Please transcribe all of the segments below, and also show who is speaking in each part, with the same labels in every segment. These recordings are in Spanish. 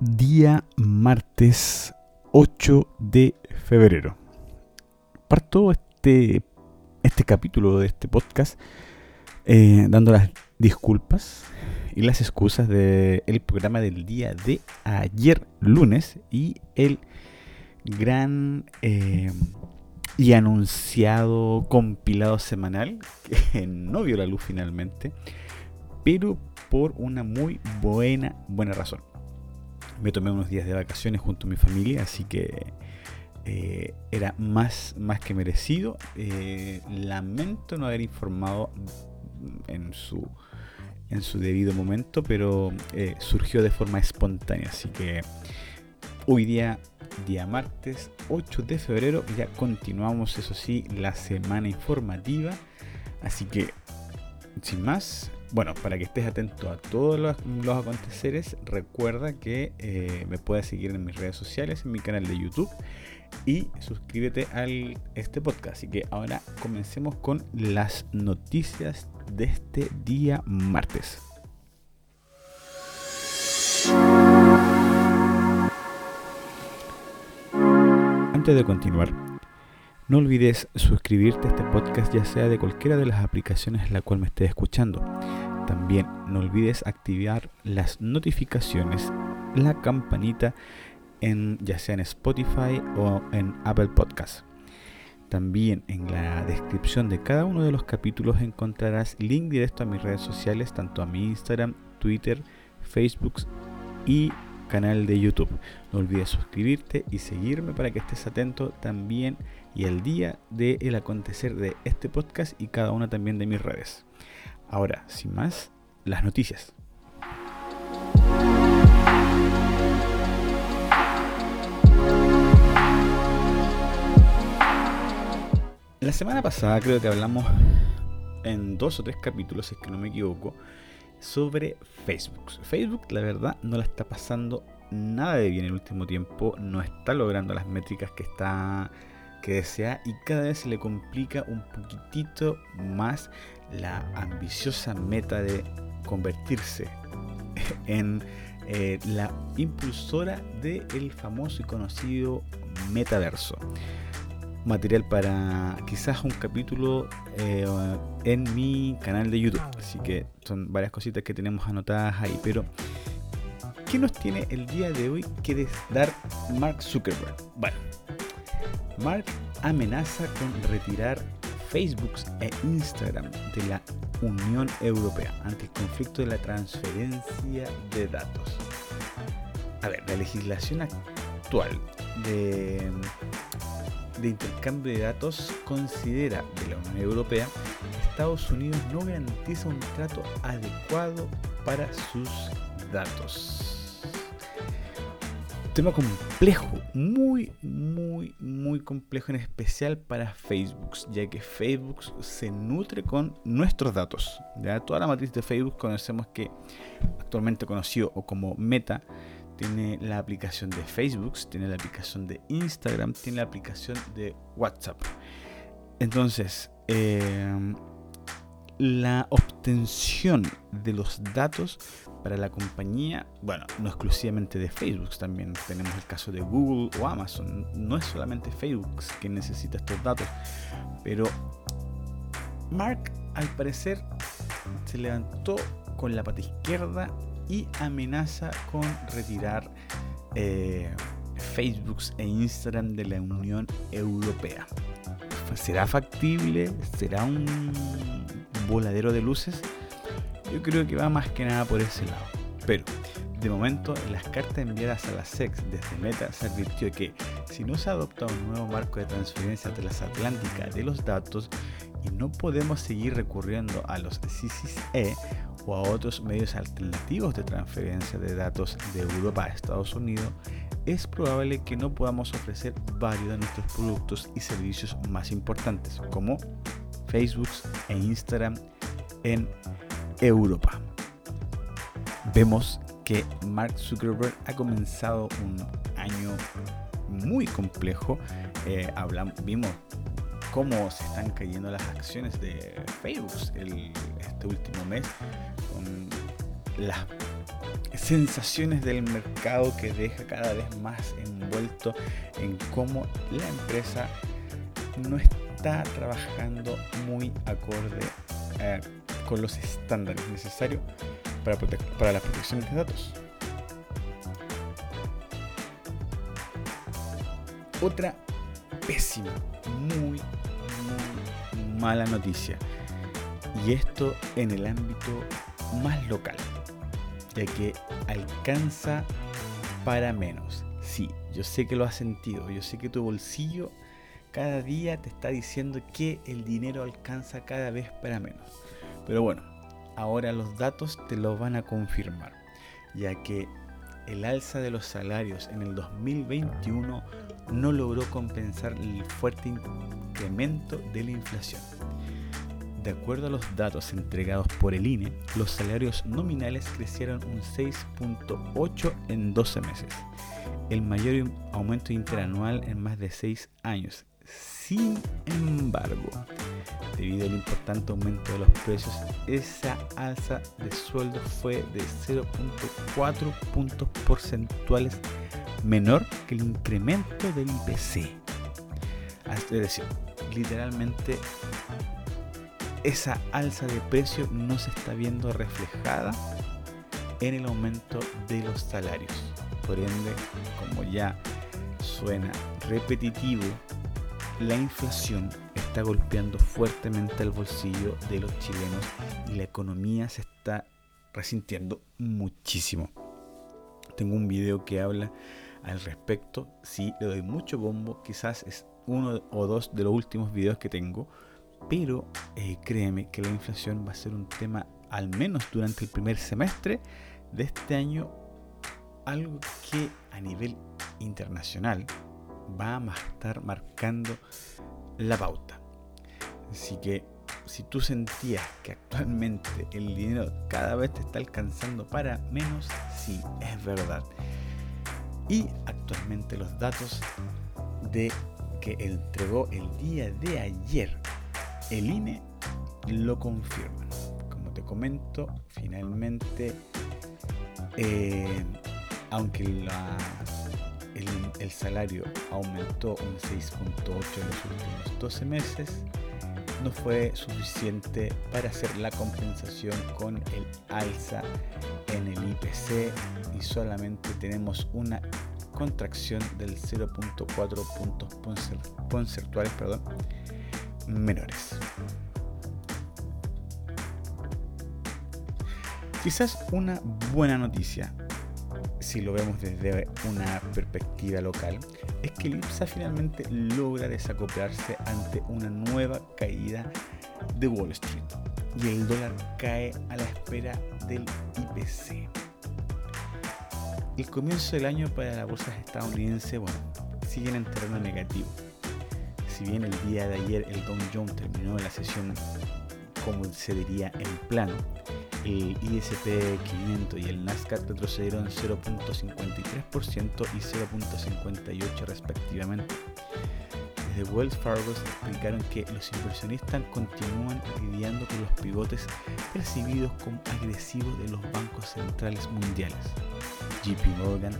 Speaker 1: día martes 8 de febrero. Parto este, este capítulo de este podcast eh, dando las disculpas y las excusas del programa del día de ayer lunes y el gran eh, y anunciado compilado semanal que no vio la luz finalmente, pero por una muy buena, buena razón me tomé unos días de vacaciones junto a mi familia, así que eh, era más, más que merecido. Eh, lamento no haber informado en su, en su debido momento, pero eh, surgió de forma espontánea, así que hoy día, día martes 8 de febrero, ya continuamos, eso sí, la semana informativa, así que sin más, bueno, para que estés atento a todos los, aconteceres, recuerda que eh, me puedes seguir en mis redes sociales, en mi canal de YouTube y suscríbete a este podcast. Así que ahora comencemos con las noticias de este día martes. Antes de continuar, no olvides suscribirte a este podcast ya sea de cualquiera de las aplicaciones en la cual me estés escuchando. También no olvides activar las notificaciones, la campanita en ya sea en Spotify o en Apple Podcast. También en la descripción de cada uno de los capítulos encontrarás link directo a mis redes sociales, tanto a mi Instagram, Twitter, Facebook y canal de YouTube. No olvides suscribirte y seguirme para que estés atento también y el día del acontecer de este podcast y cada una también de mis redes. Ahora, sin más, las noticias. La semana pasada creo que hablamos en dos o tres capítulos, si es que no me equivoco, sobre Facebook. Facebook, la verdad, no la está pasando nada de bien en el último tiempo, no está logrando las métricas que está que desea y cada vez se le complica un poquitito más la ambiciosa meta de convertirse en eh, la impulsora del famoso y conocido metaverso. Material para quizás un capítulo eh, en mi canal de YouTube. Así que son varias cositas que tenemos anotadas ahí. Pero, ¿qué nos tiene el día de hoy que dar Mark Zuckerberg? Bueno, Mark amenaza con retirar Facebook e Instagram de la Unión Europea ante el conflicto de la transferencia de datos. A ver, la legislación actual de, de intercambio de datos considera de la Unión Europea Estados Unidos no garantiza un trato adecuado para sus datos tema complejo, muy, muy, muy complejo, en especial para Facebook, ya que Facebook se nutre con nuestros datos. ¿ya? Toda la matriz de Facebook conocemos que actualmente conocido o como Meta tiene la aplicación de Facebook, tiene la aplicación de Instagram, tiene la aplicación de WhatsApp. Entonces, eh, la obtención de los datos para la compañía, bueno, no exclusivamente de Facebook, también tenemos el caso de Google o Amazon. No es solamente Facebook que necesita estos datos, pero Mark al parecer se levantó con la pata izquierda y amenaza con retirar eh, Facebook e Instagram de la Unión Europea. ¿Será factible? ¿Será un voladero de luces? Yo creo que va más que nada por ese lado. Pero, de momento, en las cartas enviadas a la SEX desde Meta se advirtió que si no se adopta un nuevo marco de transferencia transatlántica de los datos y no podemos seguir recurriendo a los CCE o a otros medios alternativos de transferencia de datos de Europa a Estados Unidos, es probable que no podamos ofrecer varios de nuestros productos y servicios más importantes, como Facebook e Instagram en Europa. Vemos que Mark Zuckerberg ha comenzado un año muy complejo. Eh, hablamos, vimos cómo se están cayendo las acciones de Facebook este último mes, con las sensaciones del mercado que deja cada vez más envuelto en cómo la empresa no está trabajando muy acorde eh, con los estándares necesarios para, para la protección de datos. Otra pésima, muy, muy mala noticia. Y esto en el ámbito más local, ya que alcanza para menos. Sí, yo sé que lo has sentido, yo sé que tu bolsillo cada día te está diciendo que el dinero alcanza cada vez para menos. Pero bueno, ahora los datos te lo van a confirmar, ya que el alza de los salarios en el 2021 no logró compensar el fuerte incremento de la inflación. De acuerdo a los datos entregados por el INE, los salarios nominales crecieron un 6.8 en 12 meses, el mayor aumento interanual en más de 6 años. Sin embargo, debido al importante aumento de los precios, esa alza de sueldo fue de 0.4 puntos porcentuales menor que el incremento del IPC. Es decir, literalmente esa alza de precio no se está viendo reflejada en el aumento de los salarios. Por ende, como ya suena repetitivo, la inflación está golpeando fuertemente el bolsillo de los chilenos y la economía se está resintiendo muchísimo. Tengo un video que habla al respecto. Sí, le doy mucho bombo. Quizás es uno o dos de los últimos videos que tengo. Pero eh, créeme que la inflación va a ser un tema, al menos durante el primer semestre de este año, algo que a nivel internacional va a estar marcando la pauta. Así que si tú sentías que actualmente el dinero cada vez te está alcanzando para menos, sí, es verdad. Y actualmente los datos de que entregó el día de ayer el INE lo confirman. Como te comento, finalmente, eh, aunque el, salario aumentó un 6.8 en los últimos 12 meses, no fue suficiente para hacer la compensación con el alza en el IPC y solamente tenemos una contracción del 0.4 puntos porcentuales perdón, menores. Quizás una buena noticia, si lo vemos desde una perspectiva local, es que el IPSA finalmente logra desacoplarse ante una nueva caída de Wall Street y el dólar cae a la espera del IPC. El comienzo del año para la bolsa estadounidense, bueno, siguen en terreno negativo. Si bien el día de ayer el Dow Jones terminó la sesión como se diría en plano, el ISP 500 y el Nasdaq retrocedieron 0.53% y 0.58% respectivamente. Desde Wells Fargo explicaron que los inversionistas continúan lidiando con los pivotes percibidos como agresivos de los bancos centrales mundiales. JP Morgan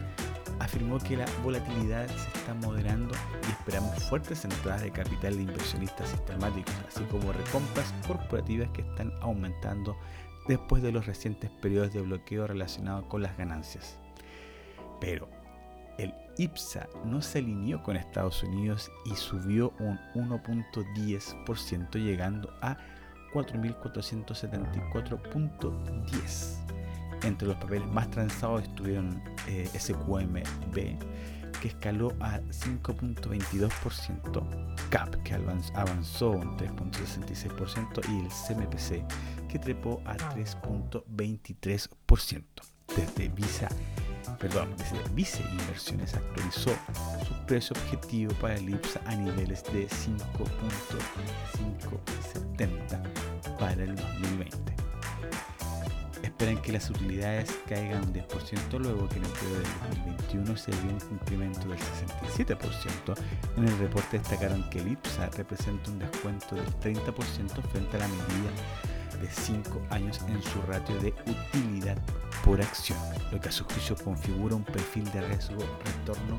Speaker 1: afirmó que la volatilidad se está moderando y esperamos fuertes entradas de capital de inversionistas sistemáticos, así como recompras corporativas que están aumentando después de los recientes periodos de bloqueo relacionados con las ganancias. Pero el IPSA no se alineó con Estados Unidos y subió un 1.10% llegando a 4.474.10. Entre los papeles más transados estuvieron eh, SQMB, que escaló a 5.22%, CAP, que avanzó un 3.66%, y el CMPC, que trepó a 3.23%. Desde Visa, perdón, desde Vice Inversiones actualizó su precio objetivo para el IPSA a niveles de 5.570 para el 2020 esperan que las utilidades caigan un 10% luego que en el periodo del 2021 se vio un incremento del 67%. En el reporte destacaron que el IPSA representa un descuento del 30% frente a la medida de 5 años en su ratio de utilidad por acción, lo que a su juicio configura un perfil de riesgo retorno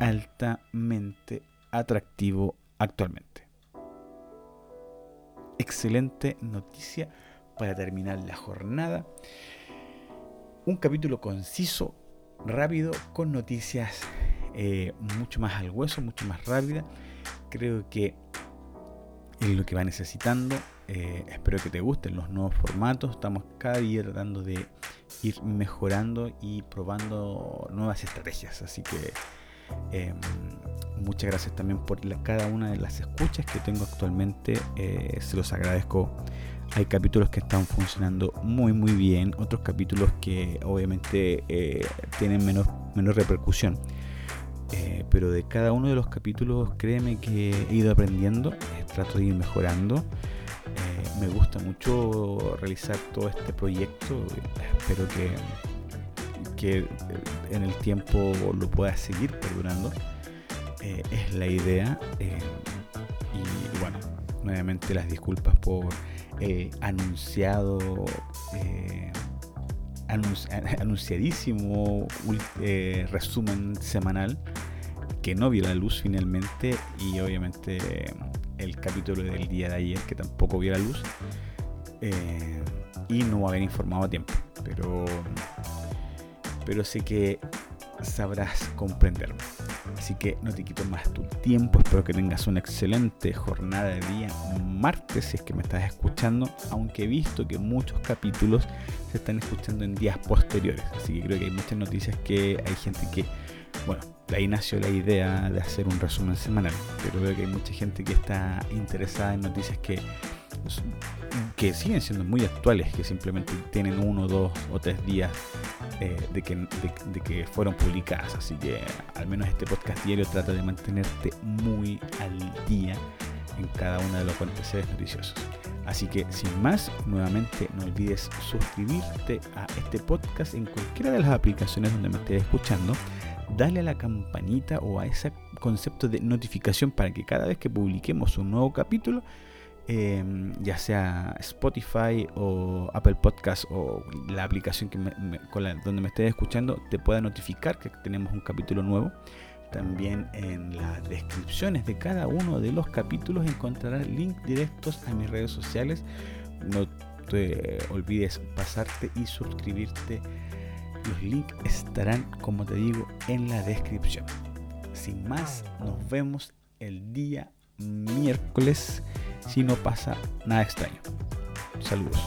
Speaker 1: altamente atractivo actualmente. Excelente noticia para terminar la jornada. Un capítulo conciso, rápido, con noticias eh, mucho más al hueso, mucho más rápida. Creo que es lo que va necesitando. Eh, espero que te gusten los nuevos formatos. Estamos cada día tratando de ir mejorando y probando nuevas estrategias. Así que em, muchas gracias también por cada una de las escuchas que tengo actualmente. Eh, se los agradezco. Hay capítulos que están funcionando muy muy bien, otros capítulos que obviamente eh, tienen menos, menos repercusión. Eh, pero de cada uno de los capítulos créeme que he ido aprendiendo, trato de ir mejorando. me gusta mucho realizar todo este proyecto, espero que, que en el tiempo lo pueda seguir perdurando. Eh, es la idea. Eh, y bueno, nuevamente las disculpas por el anunciado, eh, anunciadísimo resumen semanal que no vio la luz finalmente y obviamente el capítulo del día de ayer que tampoco vio la luz y no haber informado a tiempo pero pero sé que sabrás comprenderme Así que no te quito más tu tiempo. Espero que tengas una excelente jornada de día martes si es que me estás escuchando. Aunque he visto que muchos capítulos se están escuchando en días posteriores. Así que creo que hay muchas noticias que hay gente que, bueno, ahí nació la idea de hacer un resumen semanal. Pero veo que hay mucha gente que está interesada en noticias que que siguen siendo muy actuales, que simplemente tienen uno, dos o tres días eh, de, que, de, que fueron publicadas. Así que al menos este podcast diario trata de mantenerte muy al día en cada uno de los aconteceres noticiosos. Así que sin más, nuevamente no olvides suscribirte a este podcast en cualquiera de las aplicaciones donde me estés escuchando. Dale a la campanita o a ese concepto de notificación para que cada vez que publiquemos un nuevo capítulo Em, ya sea Spotify o Apple Podcast o la aplicación que donde me estés escuchando, te pueda notificar que tenemos un capítulo nuevo. También en las descripciones de cada uno de los capítulos encontrarás links directos a mis redes sociales. No te olvides pasarte y suscribirte. Los links estarán, como te digo, en la descripción. Sin más, nos vemos el día miércoles si no pasa nada extraño. Saludos.